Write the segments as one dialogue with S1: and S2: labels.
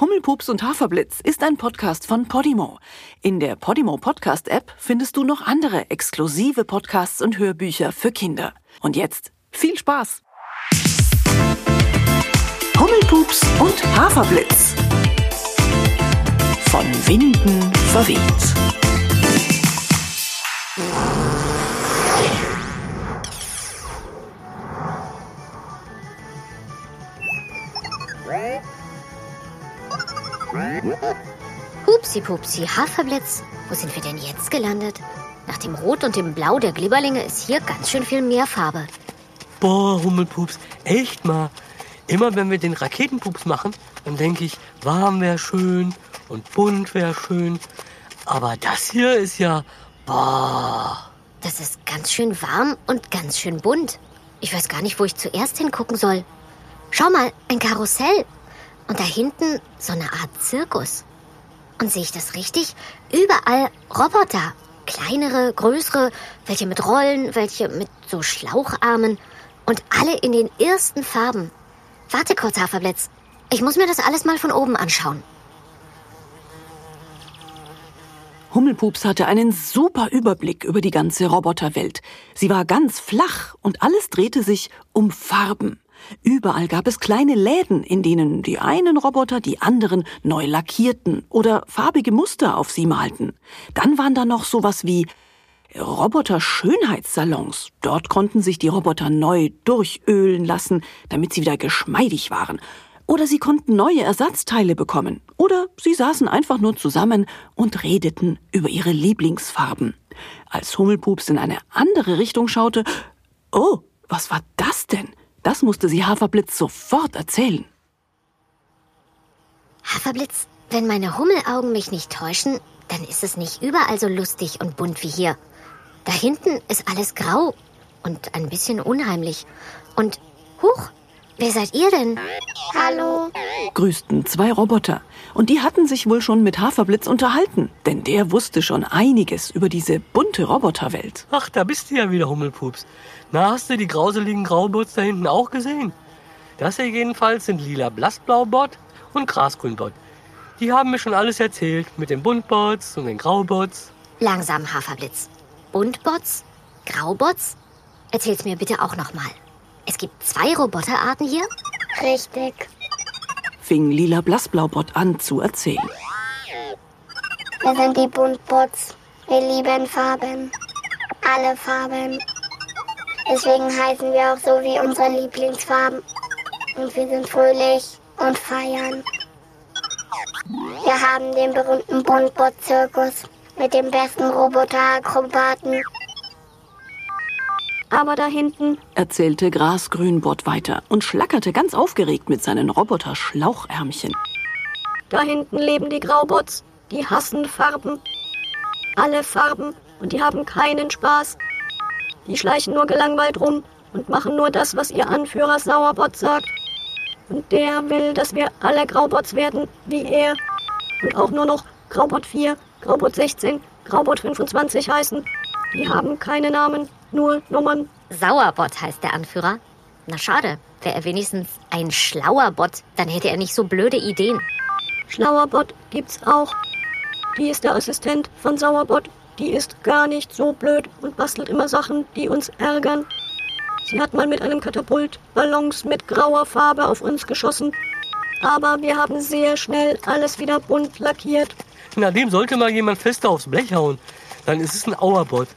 S1: Hummelpups und Haferblitz ist ein Podcast von Podimo. In der Podimo Podcast App findest du noch andere exklusive Podcasts und Hörbücher für Kinder. Und jetzt viel Spaß! Hummelpups und Haferblitz. Von Winden verweht.
S2: Hupsi Pupsi, Haferblitz, wo sind wir denn jetzt gelandet? Nach dem Rot und dem Blau der Glibberlinge ist hier ganz schön viel mehr Farbe.
S3: Boah, Hummelpups, echt mal. Immer wenn wir den Raketenpups machen, dann denke ich, warm wäre schön und bunt wäre schön. Aber das hier ist ja, boah.
S2: Das ist ganz schön warm und ganz schön bunt. Ich weiß gar nicht, wo ich zuerst hingucken soll. Schau mal, ein Karussell. Und da hinten so eine Art Zirkus. Und sehe ich das richtig? Überall Roboter. Kleinere, größere, welche mit Rollen, welche mit so Schlaucharmen. Und alle in den ersten Farben. Warte kurz, Haferblitz. Ich muss mir das alles mal von oben anschauen.
S1: Hummelpups hatte einen super Überblick über die ganze Roboterwelt. Sie war ganz flach und alles drehte sich um Farben. Überall gab es kleine Läden, in denen die einen Roboter die anderen neu lackierten oder farbige Muster auf sie malten. Dann waren da noch sowas wie Roboter-Schönheitssalons. Dort konnten sich die Roboter neu durchölen lassen, damit sie wieder geschmeidig waren. Oder sie konnten neue Ersatzteile bekommen. Oder sie saßen einfach nur zusammen und redeten über ihre Lieblingsfarben. Als Hummelpups in eine andere Richtung schaute, oh, was war das denn? Das musste sie Haferblitz sofort erzählen.
S2: Haferblitz, wenn meine Hummelaugen mich nicht täuschen, dann ist es nicht überall so lustig und bunt wie hier. Da hinten ist alles grau und ein bisschen unheimlich. Und, huch, wer seid ihr denn?
S4: Hallo.
S1: grüßten zwei Roboter. Und die hatten sich wohl schon mit Haferblitz unterhalten, denn der wusste schon einiges über diese bunte Roboterwelt.
S3: Ach, da bist du ja wieder, Hummelpups. Na, hast du die grauseligen Graubots da hinten auch gesehen? Das hier jedenfalls sind lila Blassblaubot und Grasgrünbot. Die haben mir schon alles erzählt mit den Buntbots und den Graubots.
S2: Langsam, Haferblitz. Buntbots? Graubots? Erzähl's mir bitte auch nochmal. Es gibt zwei Roboterarten hier?
S4: Richtig.
S1: Fing Lila Blassblaubot an zu erzählen.
S4: Wir sind die Buntbots. Wir lieben Farben. Alle Farben. Deswegen heißen wir auch so wie unsere Lieblingsfarben. Und wir sind fröhlich und feiern. Wir haben den berühmten Buntbot-Zirkus mit den besten Roboterakrobaten. Aber da hinten
S1: erzählte Grasgrünbot weiter und schlackerte ganz aufgeregt mit seinen Roboter-Schlauchärmchen.
S5: Da hinten leben die Graubots. Die hassen Farben. Alle Farben. Und die haben keinen Spaß. Die schleichen nur gelangweilt rum und machen nur das, was ihr Anführer Sauerbot sagt. Und der will, dass wir alle Graubots werden, wie er. Und auch nur noch Graubot 4, Graubot 16, Graubot 25 heißen. Die haben keine Namen, nur Nummern.
S2: Sauerbot heißt der Anführer. Na schade, wäre er wenigstens ein schlauer Bot, dann hätte er nicht so blöde Ideen.
S5: Schlauerbot gibt's auch. Die ist der Assistent von Sauerbot. Die ist gar nicht so blöd und bastelt immer Sachen, die uns ärgern. Sie hat mal mit einem Katapult Ballons mit grauer Farbe auf uns geschossen. Aber wir haben sehr schnell alles wieder bunt lackiert.
S3: Na, dem sollte mal jemand fester aufs Blech hauen. Dann ist es ein Auerbot.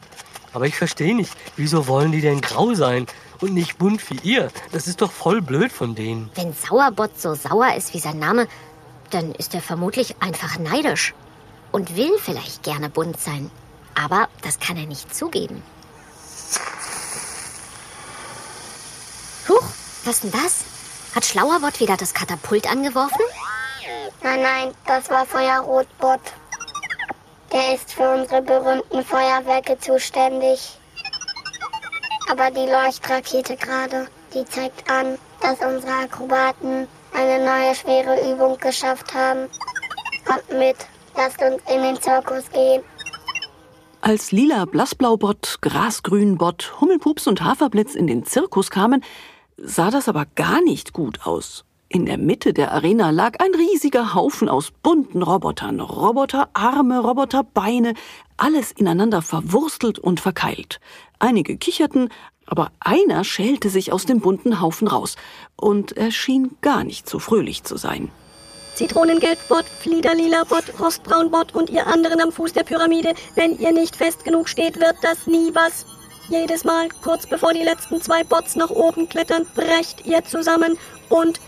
S3: Aber ich verstehe nicht, wieso wollen die denn grau sein und nicht bunt wie ihr? Das ist doch voll blöd von denen.
S2: Wenn Sauerbot so sauer ist wie sein Name, dann ist er vermutlich einfach neidisch und will vielleicht gerne bunt sein. Aber das kann er nicht zugeben. Huch, was denn das? Hat Schlauerbot wieder das Katapult angeworfen?
S4: Nein, nein, das war Feuerrotbot. Der ist für unsere berühmten Feuerwerke zuständig. Aber die Leuchtrakete gerade, die zeigt an, dass unsere Akrobaten eine neue schwere Übung geschafft haben. Kommt mit, lasst uns in den Zirkus gehen.
S1: Als Lila Blassblaubot, Grasgrünbot, Hummelpups und Haferblitz in den Zirkus kamen, sah das aber gar nicht gut aus. In der Mitte der Arena lag ein riesiger Haufen aus bunten Robotern, Roboterarme, Roboterbeine, alles ineinander verwurstelt und verkeilt. Einige kicherten, aber einer schälte sich aus dem bunten Haufen raus, und er schien gar nicht so fröhlich zu sein.
S5: Zitronengelbbot, Fliederlila-Bot, Rostbraunbot und ihr anderen am Fuß der Pyramide, wenn ihr nicht fest genug steht, wird das nie was. Jedes Mal, kurz bevor die letzten zwei Bots nach oben klettern, brecht ihr zusammen und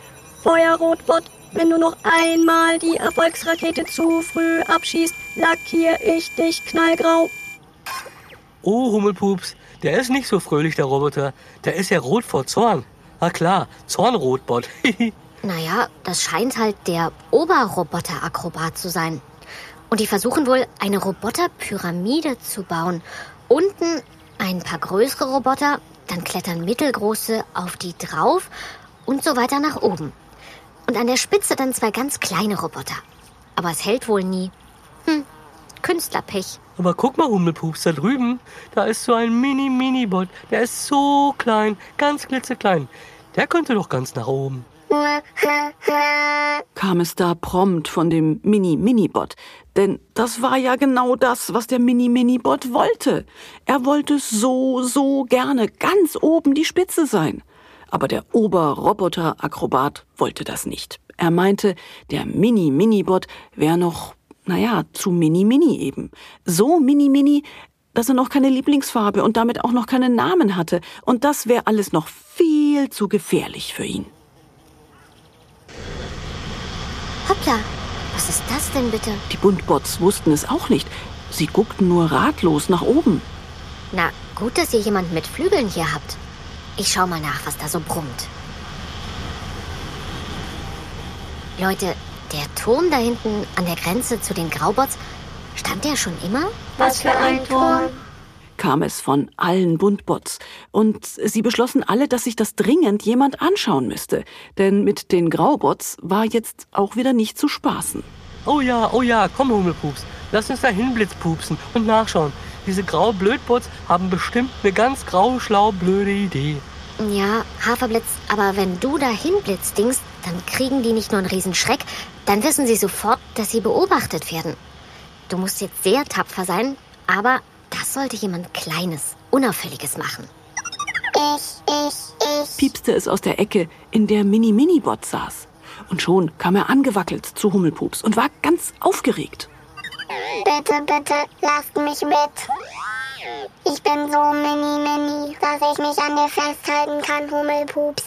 S5: Feuerrotbot, wenn du noch einmal die Erfolgsrakete zu früh abschießt, lackier ich dich knallgrau.
S3: Oh, Hummelpups, der ist nicht so fröhlich, der Roboter. Der ist ja rot vor Zorn. Na klar, Zornrotbot.
S2: Naja, das scheint halt der Oberroboter-Akrobat zu sein. Und die versuchen wohl, eine Roboterpyramide zu bauen. Unten ein paar größere Roboter, dann klettern mittelgroße auf die drauf und so weiter nach oben. Und an der Spitze dann zwei ganz kleine Roboter. Aber es hält wohl nie. Hm, Künstlerpech.
S3: Aber guck mal, Hummelpups, da drüben, da ist so ein Mini-Mini-Bot. Der ist so klein, ganz klitzeklein. Der könnte doch ganz nach oben.
S1: kam es da prompt von dem Mini-Mini-Bot. Denn das war ja genau das, was der Mini-Mini-Bot wollte. Er wollte so, so gerne ganz oben die Spitze sein. Aber der Oberroboter-Akrobat wollte das nicht. Er meinte, der Mini-Mini-Bot wäre noch, naja, zu Mini-Mini eben. So Mini-Mini, dass er noch keine Lieblingsfarbe und damit auch noch keinen Namen hatte. Und das wäre alles noch viel zu gefährlich für ihn.
S2: Hoppla, was ist das denn bitte?
S1: Die Buntbots wussten es auch nicht. Sie guckten nur ratlos nach oben.
S2: Na, gut, dass ihr jemanden mit Flügeln hier habt. Ich schau mal nach, was da so brummt. Leute, der Turm da hinten an der Grenze zu den Graubots, stand der schon immer?
S4: Was für ein Turm.
S1: kam es von allen Buntbots. Und sie beschlossen alle, dass sich das dringend jemand anschauen müsste. Denn mit den Graubots war jetzt auch wieder nicht zu spaßen.
S3: Oh ja, oh ja, komm, Hummelpups. Lass uns da hinblitzpupsen und nachschauen. Diese grau-blödbots haben bestimmt eine ganz grau-schlau blöde Idee.
S2: Ja, Haferblitz, aber wenn du dahin blitzt, Dings, dann kriegen die nicht nur einen Riesenschreck, dann wissen sie sofort, dass sie beobachtet werden. Du musst jetzt sehr tapfer sein, aber das sollte jemand Kleines, Unauffälliges machen.
S4: Ich, ich, ich.
S1: Piepste es aus der Ecke, in der Mini-Mini-Bot saß. Und schon kam er angewackelt zu Hummelpups und war ganz aufgeregt.
S4: Bitte, bitte, lasst mich mit. Ich bin so mini, mini, dass ich mich an dir festhalten kann, Hummelpups.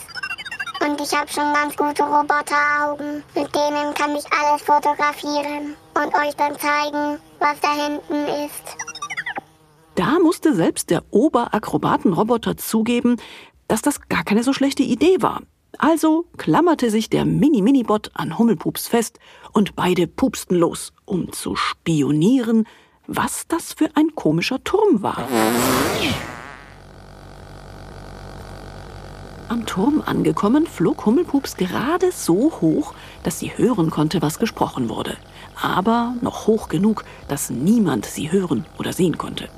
S4: Und ich habe schon ganz gute Roboteraugen. Mit denen kann ich alles fotografieren und euch dann zeigen, was da hinten ist.
S1: Da musste selbst der Oberakrobatenroboter zugeben, dass das gar keine so schlechte Idee war. Also klammerte sich der Mini-Mini-Bot an Hummelpups fest und beide pupsten los, um zu spionieren, was das für ein komischer Turm war. Am Turm angekommen, flog Hummelpups gerade so hoch, dass sie hören konnte, was gesprochen wurde. Aber noch hoch genug, dass niemand sie hören oder sehen konnte.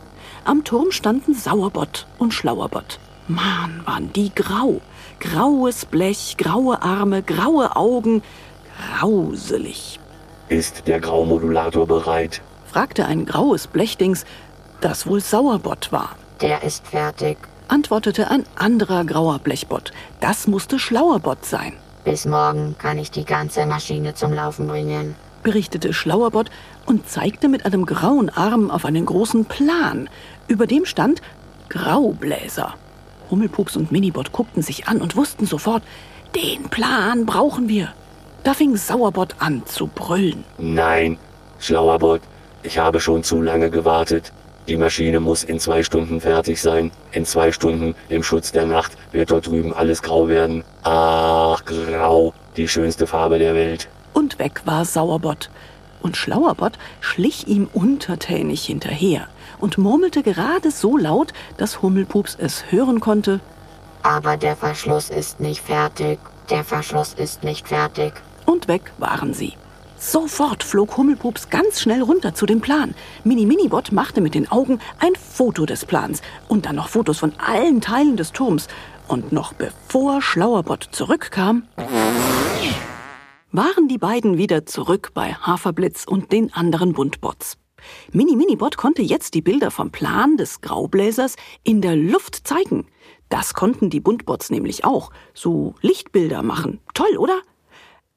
S1: Am Turm standen Sauerbott und Schlauerbott. Mann, waren die grau. Graues Blech, graue Arme, graue Augen. Grauselig.
S6: Ist der Graumodulator bereit?
S1: fragte ein graues Blechdings, das wohl Sauerbott war.
S7: Der ist fertig.
S1: Antwortete ein anderer grauer Blechbott. Das musste Schlauerbott sein.
S7: Bis morgen kann ich die ganze Maschine zum Laufen bringen.
S1: berichtete Schlauerbott und zeigte mit einem grauen Arm auf einen großen Plan. Über dem stand Graubläser. Hummelpups und Minibot guckten sich an und wussten sofort, den Plan brauchen wir. Da fing Sauerbott an zu brüllen.
S6: Nein, schlauer Bot. Ich habe schon zu lange gewartet. Die Maschine muss in zwei Stunden fertig sein. In zwei Stunden, im Schutz der Nacht, wird dort drüben alles grau werden. Ach, grau, die schönste Farbe der Welt.
S1: Und weg war Sauerbott. Und Schlauerbott schlich ihm untertänig hinterher und murmelte gerade so laut, dass Hummelpups es hören konnte.
S7: Aber der Verschluss ist nicht fertig. Der Verschluss ist nicht fertig.
S1: Und weg waren sie. Sofort flog Hummelpups ganz schnell runter zu dem Plan. Mini Minibot machte mit den Augen ein Foto des Plans und dann noch Fotos von allen Teilen des Turms. Und noch bevor Schlauerbott zurückkam, waren die beiden wieder zurück bei Haferblitz und den anderen Buntbots. Mini Minibot konnte jetzt die Bilder vom Plan des Graubläsers in der Luft zeigen. Das konnten die Buntbots nämlich auch. So Lichtbilder machen. Toll, oder?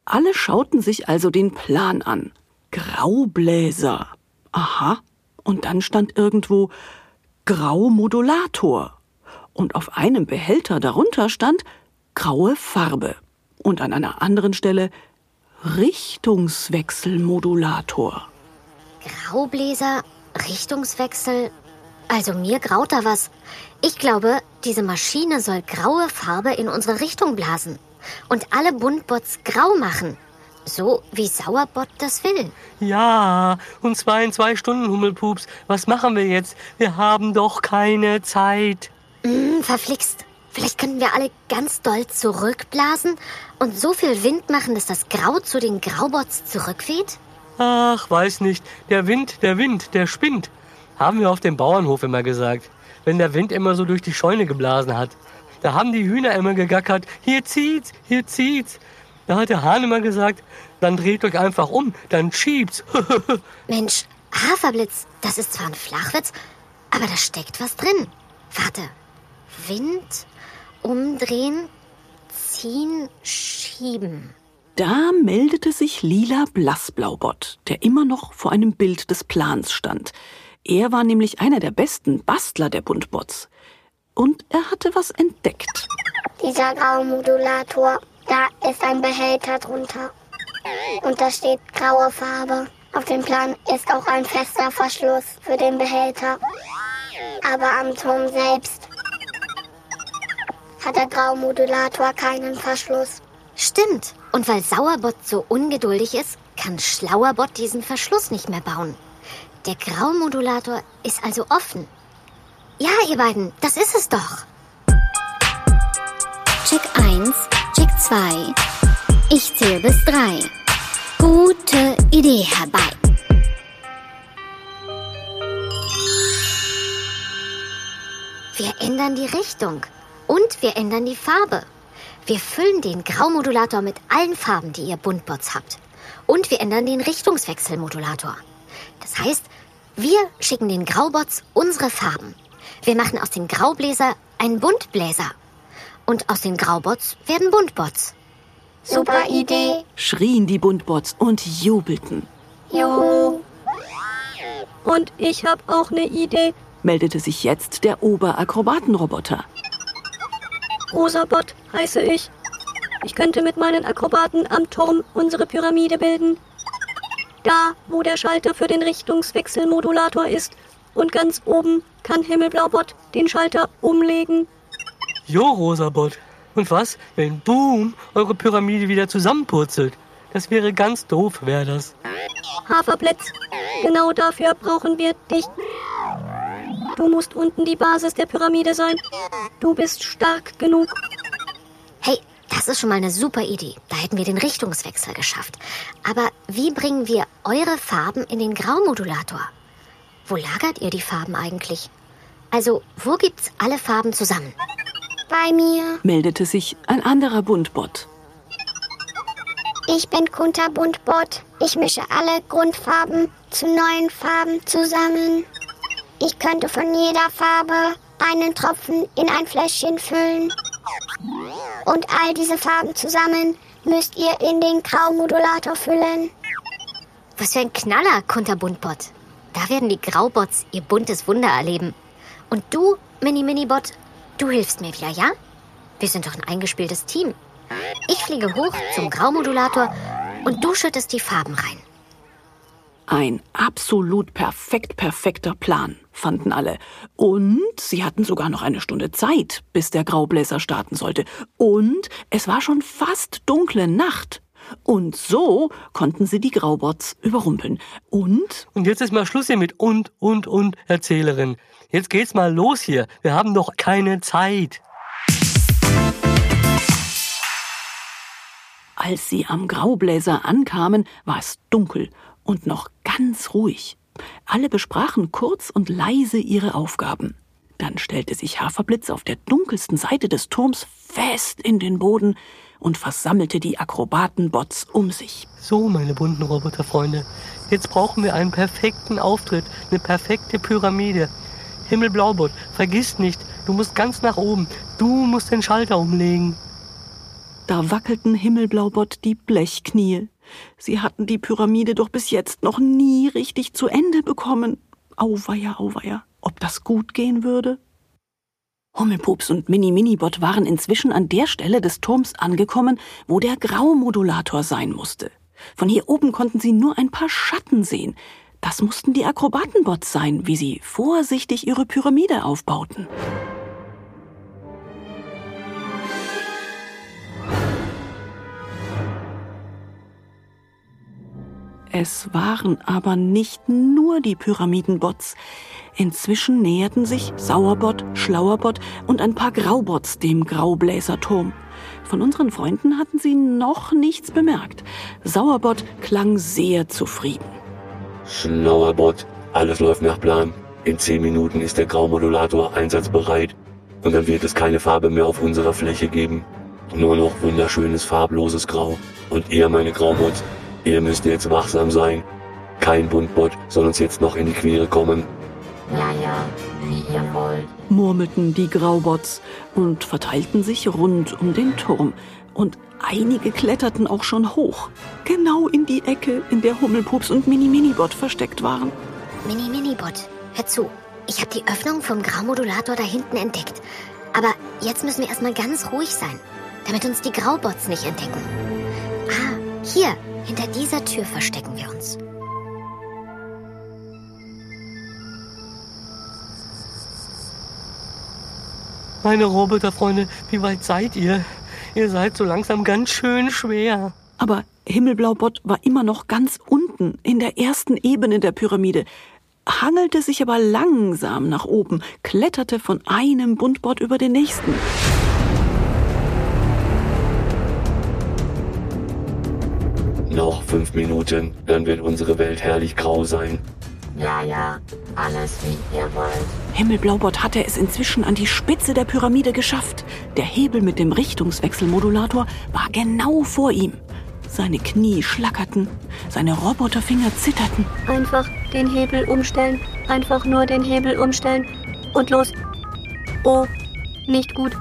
S1: Alle schauten sich also den Plan an. Graubläser. Aha. Und dann stand irgendwo Graumodulator. Und auf einem Behälter darunter stand graue Farbe. Und an einer anderen Stelle Richtungswechselmodulator.
S2: Graubläser, Richtungswechsel. Also mir graut da was. Ich glaube, diese Maschine soll graue Farbe in unsere Richtung blasen und alle Buntbots grau machen. So wie Sauerbot das will.
S3: Ja, und zwar in zwei Stunden, Hummelpups. Was machen wir jetzt? Wir haben doch keine Zeit.
S2: Mm, verflixt. Vielleicht könnten wir alle ganz doll zurückblasen und so viel Wind machen, dass das Grau zu den Graubots zurückweht?
S3: Ach, weiß nicht. Der Wind, der Wind, der spinnt. Haben wir auf dem Bauernhof immer gesagt. Wenn der Wind immer so durch die Scheune geblasen hat. Da haben die Hühner immer gegackert. Hier zieht's, hier zieht's. Da hat der Hahn immer gesagt, dann dreht euch einfach um, dann schiebt's.
S2: Mensch, Haferblitz, das ist zwar ein Flachwitz, aber da steckt was drin. Warte. Wind, umdrehen, ziehen, schieben.
S1: Da meldete sich Lila Blassblaubott, der immer noch vor einem Bild des Plans stand. Er war nämlich einer der besten Bastler der Buntbots. Und er hatte was entdeckt.
S4: Dieser graue Modulator, da ist ein Behälter drunter. Und da steht graue Farbe. Auf dem Plan ist auch ein fester Verschluss für den Behälter. Aber am Turm selbst hat der graue Modulator keinen Verschluss.
S2: Stimmt. Und weil Sauerbot so ungeduldig ist, kann Schlauerbot diesen Verschluss nicht mehr bauen. Der Graumodulator ist also offen. Ja, ihr beiden, das ist es doch.
S8: Check 1, Check 2. Ich zähle bis 3. Gute Idee herbei.
S2: Wir ändern die Richtung und wir ändern die Farbe. Wir füllen den Graumodulator mit allen Farben, die ihr Buntbots habt. Und wir ändern den Richtungswechselmodulator. Das heißt, wir schicken den Graubots unsere Farben. Wir machen aus dem Graubläser einen Buntbläser. Und aus den Graubots werden Buntbots.
S4: Super Idee.
S1: Schrien die Buntbots und jubelten.
S4: Juhu.
S5: Und ich habe auch eine Idee.
S1: Meldete sich jetzt der Oberakrobatenroboter.
S5: Rosabot heiße ich. Ich könnte mit meinen Akrobaten am Turm unsere Pyramide bilden. Da, wo der Schalter für den Richtungswechselmodulator ist. Und ganz oben kann Himmelblaubot den Schalter umlegen.
S3: Jo, Rosabot. Und was, wenn Boom eure Pyramide wieder zusammenpurzelt? Das wäre ganz doof, wäre das.
S5: Haferblitz, genau dafür brauchen wir dich. Du musst unten die Basis der Pyramide sein. Du bist stark genug.
S2: Hey, das ist schon mal eine super Idee. Da hätten wir den Richtungswechsel geschafft. Aber wie bringen wir eure Farben in den Graumodulator? Wo lagert ihr die Farben eigentlich? Also, wo gibt's alle Farben zusammen?
S4: Bei mir.
S1: Meldete sich ein anderer Buntbot.
S4: Ich bin Kunterbuntbot. Ich mische alle Grundfarben zu neuen Farben zusammen. Ich könnte von jeder Farbe einen Tropfen in ein Fläschchen füllen. Und all diese Farben zusammen müsst ihr in den Graumodulator füllen.
S2: Was für ein Knaller, Kunterbuntbot. Da werden die Graubots ihr buntes Wunder erleben. Und du, Mini-Mini-Bot, du hilfst mir wieder, ja? Wir sind doch ein eingespieltes Team. Ich fliege hoch zum Graumodulator und du schüttest die Farben rein.
S1: Ein absolut perfekt perfekter Plan, fanden alle. Und sie hatten sogar noch eine Stunde Zeit, bis der Graubläser starten sollte. Und es war schon fast dunkle Nacht. Und so konnten sie die Graubots überrumpeln. Und
S3: Und jetzt ist mal Schluss hier mit und, und, und, Erzählerin. Jetzt geht's mal los hier. Wir haben doch keine Zeit.
S1: als sie am Graubläser ankamen, war es dunkel und noch ganz ruhig. Alle besprachen kurz und leise ihre Aufgaben. Dann stellte sich Haferblitz auf der dunkelsten Seite des Turms fest in den Boden und versammelte die Akrobatenbots um sich.
S3: So, meine bunten Roboterfreunde, jetzt brauchen wir einen perfekten Auftritt, eine perfekte Pyramide. Himmelblaubot, vergiss nicht, du musst ganz nach oben, du musst den Schalter umlegen.
S1: Da wackelten Himmelblaubott die Blechknie. Sie hatten die Pyramide doch bis jetzt noch nie richtig zu Ende bekommen. Auweia, auweia, ob das gut gehen würde? Hummelpups und Mini Minibot waren inzwischen an der Stelle des Turms angekommen, wo der Graumodulator sein musste. Von hier oben konnten sie nur ein paar Schatten sehen. Das mussten die Akrobatenbots sein, wie sie vorsichtig ihre Pyramide aufbauten. Es waren aber nicht nur die Pyramidenbots. Inzwischen näherten sich Sauerbot, Schlauerbot und ein paar Graubots dem Graubläserturm. Von unseren Freunden hatten sie noch nichts bemerkt. Sauerbot klang sehr zufrieden.
S6: Schlauerbot, alles läuft nach Plan. In zehn Minuten ist der Graumodulator einsatzbereit. Und dann wird es keine Farbe mehr auf unserer Fläche geben. Nur noch wunderschönes farbloses Grau. Und ihr, meine Graubots, ihr müsst jetzt wachsam sein. Kein Buntbot soll uns jetzt noch in die Quere kommen.
S7: Ja, ja, wie ihr wollt.
S1: murmelten die Graubots und verteilten sich rund um den Turm. Und einige kletterten auch schon hoch, genau in die Ecke, in der Hummelpups und Mini Minibot versteckt waren.
S2: Mini Minibot, hör zu. Ich habe die Öffnung vom Graumodulator da hinten entdeckt. Aber jetzt müssen wir erstmal ganz ruhig sein, damit uns die Graubots nicht entdecken. Ah, hier, hinter dieser Tür verstecken wir uns.
S3: Meine Roboterfreunde, wie weit seid ihr? Ihr seid so langsam ganz schön schwer.
S1: Aber Himmelblaubot war immer noch ganz unten, in der ersten Ebene der Pyramide, hangelte sich aber langsam nach oben, kletterte von einem Buntbot über den nächsten.
S6: Fünf Minuten, dann wird unsere Welt herrlich grau sein.
S7: Ja, ja, alles wie ihr wollt.
S1: Himmelblaubot hatte es inzwischen an die Spitze der Pyramide geschafft. Der Hebel mit dem Richtungswechselmodulator war genau vor ihm. Seine Knie schlackerten, seine Roboterfinger zitterten.
S5: Einfach den Hebel umstellen. Einfach nur den Hebel umstellen. Und los. Oh, nicht gut.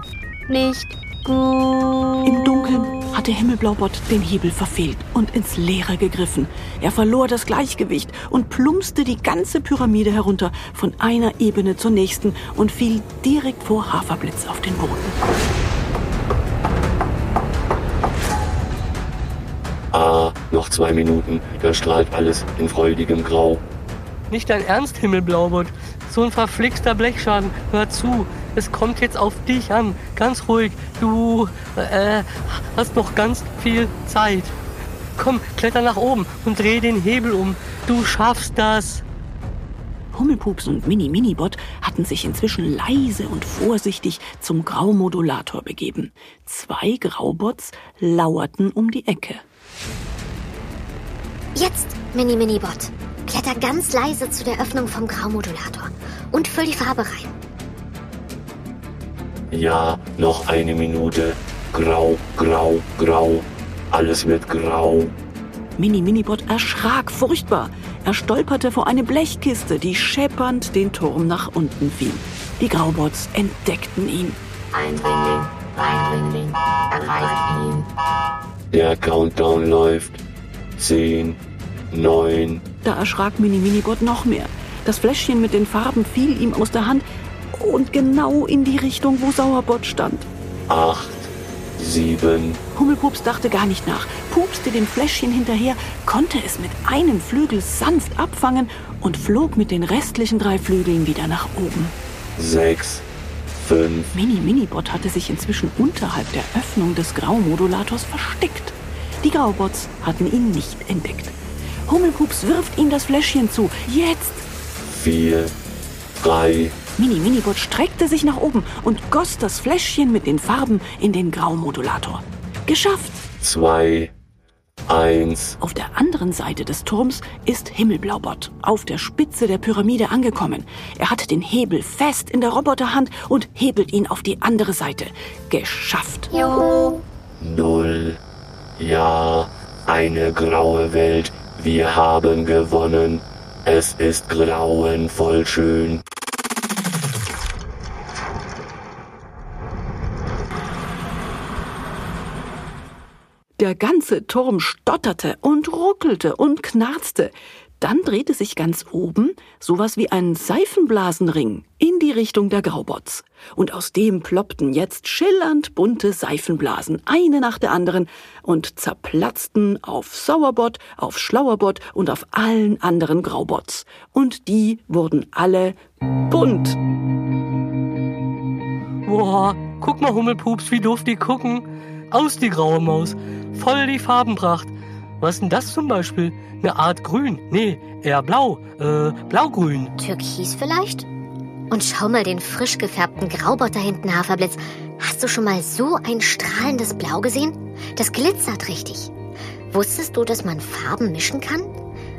S5: Nicht gut.
S1: Im Dunkeln hatte Himmelblaubot den Hebel verfehlt und ins Leere gegriffen. Er verlor das Gleichgewicht und plumpste die ganze Pyramide herunter, von einer Ebene zur nächsten und fiel direkt vor Haferblitz auf den Boden.
S6: Ah, noch zwei Minuten, dann strahlt alles in freudigem Grau.
S3: Nicht dein Ernst, Himmelblaubot. So ein verflixter Blechschaden. Hör zu, es kommt jetzt auf dich an. Ganz ruhig. Du äh, hast noch ganz viel Zeit. Komm, kletter nach oben und dreh den Hebel um. Du schaffst das.
S1: Hummelpups und Mini Minibot hatten sich inzwischen leise und vorsichtig zum Graumodulator begeben. Zwei Graubots lauerten um die Ecke.
S2: Jetzt, Mini Minibot. Kletter ganz leise zu der Öffnung vom Graumodulator und füll die Farbe rein.
S6: Ja, noch eine Minute. Grau, grau, grau. Alles wird grau.
S1: Mini Minibot erschrak furchtbar. Er stolperte vor eine Blechkiste, die scheppernd den Turm nach unten fiel. Die Graubots entdeckten ihn.
S7: Eindringling, Eindringling, erreicht ihn.
S6: Der Countdown läuft. Zehn, neun.
S1: Da erschrak Mini Minibot noch mehr. Das Fläschchen mit den Farben fiel ihm aus der Hand und genau in die Richtung, wo Sauerbot stand.
S6: acht, sieben,
S1: Hummelpups dachte gar nicht nach, pupste dem Fläschchen hinterher, konnte es mit einem Flügel sanft abfangen und flog mit den restlichen drei Flügeln wieder nach oben.
S6: sechs, fünf,
S1: Mini Minibot hatte sich inzwischen unterhalb der Öffnung des Graumodulators versteckt. Die Graubots hatten ihn nicht entdeckt. Hummelpups wirft ihm das Fläschchen zu. Jetzt!
S6: vier, drei,
S1: Mini Minibot streckte sich nach oben und goss das Fläschchen mit den Farben in den Graumodulator. Geschafft!
S6: zwei, eins,
S1: Auf der anderen Seite des Turms ist Himmelblaubott auf der Spitze der Pyramide angekommen. Er hat den Hebel fest in der Roboterhand und hebelt ihn auf die andere Seite. Geschafft.
S4: Juhu.
S6: null. Ja, eine graue Welt. Wir haben gewonnen. Es ist grauenvoll schön.
S1: Der ganze Turm stotterte und ruckelte und knarzte. Dann drehte sich ganz oben sowas wie ein Seifenblasenring in die Richtung der Graubots. Und aus dem ploppten jetzt schillernd bunte Seifenblasen, eine nach der anderen, und zerplatzten auf Sauerbot, auf Schlauerbot und auf allen anderen Graubots. Und die wurden alle bunt.
S3: Boah, guck mal, Hummelpups, wie doof die gucken. Aus die graue Maus. Voll die Farbenpracht. Was ist denn das zum Beispiel? Eine Art Grün. Nee, eher blau. Äh, blaugrün.
S2: Türkis vielleicht? Und schau mal den frisch gefärbten Graubot da hinten, Haferblitz. Hast du schon mal so ein strahlendes Blau gesehen? Das glitzert richtig. Wusstest du, dass man Farben mischen kann?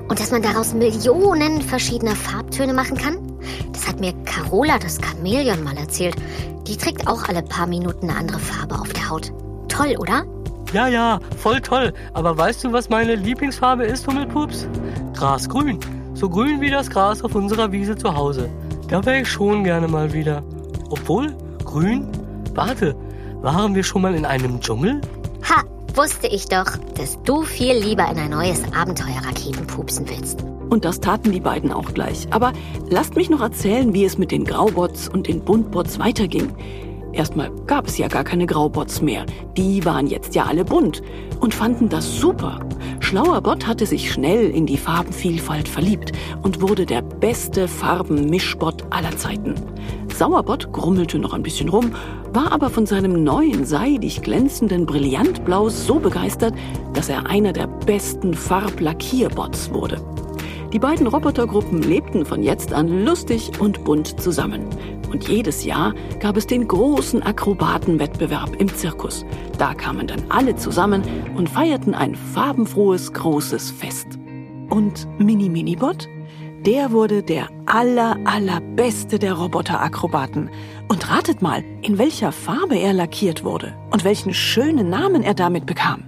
S2: Und dass man daraus Millionen verschiedener Farbtöne machen kann? Das hat mir Carola, das Chamäleon, mal erzählt. Die trägt auch alle paar Minuten eine andere Farbe auf der Haut. Toll, oder?
S3: Ja, ja, voll toll. Aber weißt du, was meine Lieblingsfarbe ist, Hummelpups? Grasgrün. So grün wie das Gras auf unserer Wiese zu Hause. Da wäre ich schon gerne mal wieder. Obwohl, grün? Warte, waren wir schon mal in einem Dschungel?
S2: Ha, wusste ich doch, dass du viel lieber in ein neues Abenteuer Raketen pupsen willst.
S1: Und das taten die beiden auch gleich. Aber lasst mich noch erzählen, wie es mit den Graubots und den Buntbots weiterging. Erstmal gab es ja gar keine Graubots mehr. Die waren jetzt ja alle bunt und fanden das super. Schlauerbot hatte sich schnell in die Farbenvielfalt verliebt und wurde der beste Farbenmischbot aller Zeiten. Sauerbot grummelte noch ein bisschen rum, war aber von seinem neuen seidig glänzenden Brillantblau so begeistert, dass er einer der besten Farblackierbots wurde. Die beiden Robotergruppen lebten von jetzt an lustig und bunt zusammen. Und jedes Jahr gab es den großen Akrobatenwettbewerb im Zirkus. Da kamen dann alle zusammen und feierten ein farbenfrohes, großes Fest. Und Mini Minibot? Der wurde der aller, allerbeste der Roboterakrobaten. Und ratet mal, in welcher Farbe er lackiert wurde und welchen schönen Namen er damit bekam.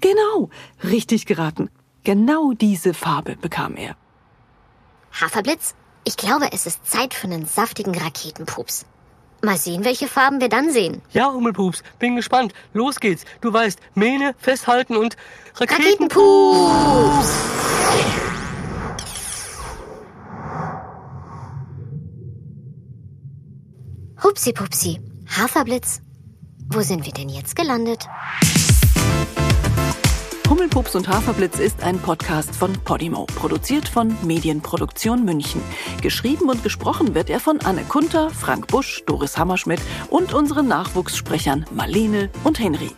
S1: Genau, richtig geraten. Genau diese Farbe bekam er.
S2: Haferblitz, ich glaube, es ist Zeit für einen saftigen Raketenpups. Mal sehen, welche Farben wir dann sehen.
S3: Ja, Hummelpups, bin gespannt. Los geht's. Du weißt, Mähne, festhalten und Raketenpups.
S2: Raketenpups! Hupsi Pupsi, Haferblitz, wo sind wir denn jetzt gelandet?
S1: Hummelpups und Haferblitz ist ein Podcast von Podimo, produziert von Medienproduktion München. Geschrieben und gesprochen wird er von Anne Kunter, Frank Busch, Doris Hammerschmidt und unseren Nachwuchssprechern Marlene und Henry.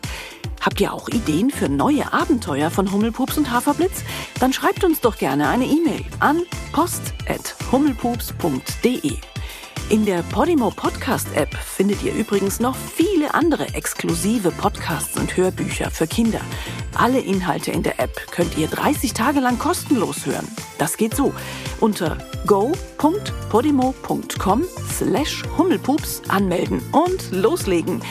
S1: Habt ihr auch Ideen für neue Abenteuer von Hummelpups und Haferblitz? Dann schreibt uns doch gerne eine E-Mail an post.hummelpups.de. In der Podimo Podcast App findet ihr übrigens noch viele andere exklusive Podcasts und Hörbücher für Kinder. Alle Inhalte in der App könnt ihr 30 Tage lang kostenlos hören. Das geht so. Unter go.podimo.com slash Hummelpups anmelden und loslegen.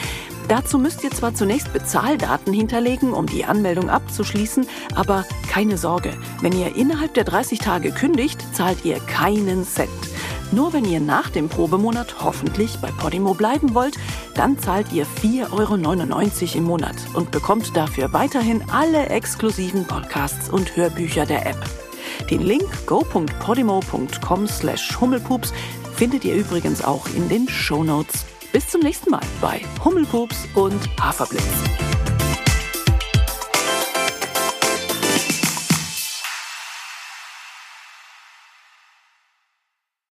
S1: Dazu müsst ihr zwar zunächst Bezahldaten hinterlegen, um die Anmeldung abzuschließen, aber keine Sorge, wenn ihr innerhalb der 30 Tage kündigt, zahlt ihr keinen Cent. Nur wenn ihr nach dem Probemonat hoffentlich bei Podimo bleiben wollt, dann zahlt ihr 4,99 Euro im Monat und bekommt dafür weiterhin alle exklusiven Podcasts und Hörbücher der App. Den Link go.podimo.com slash hummelpups findet ihr übrigens auch in den Shownotes. Bis zum nächsten Mal bei Hummelpups und Haferblitz.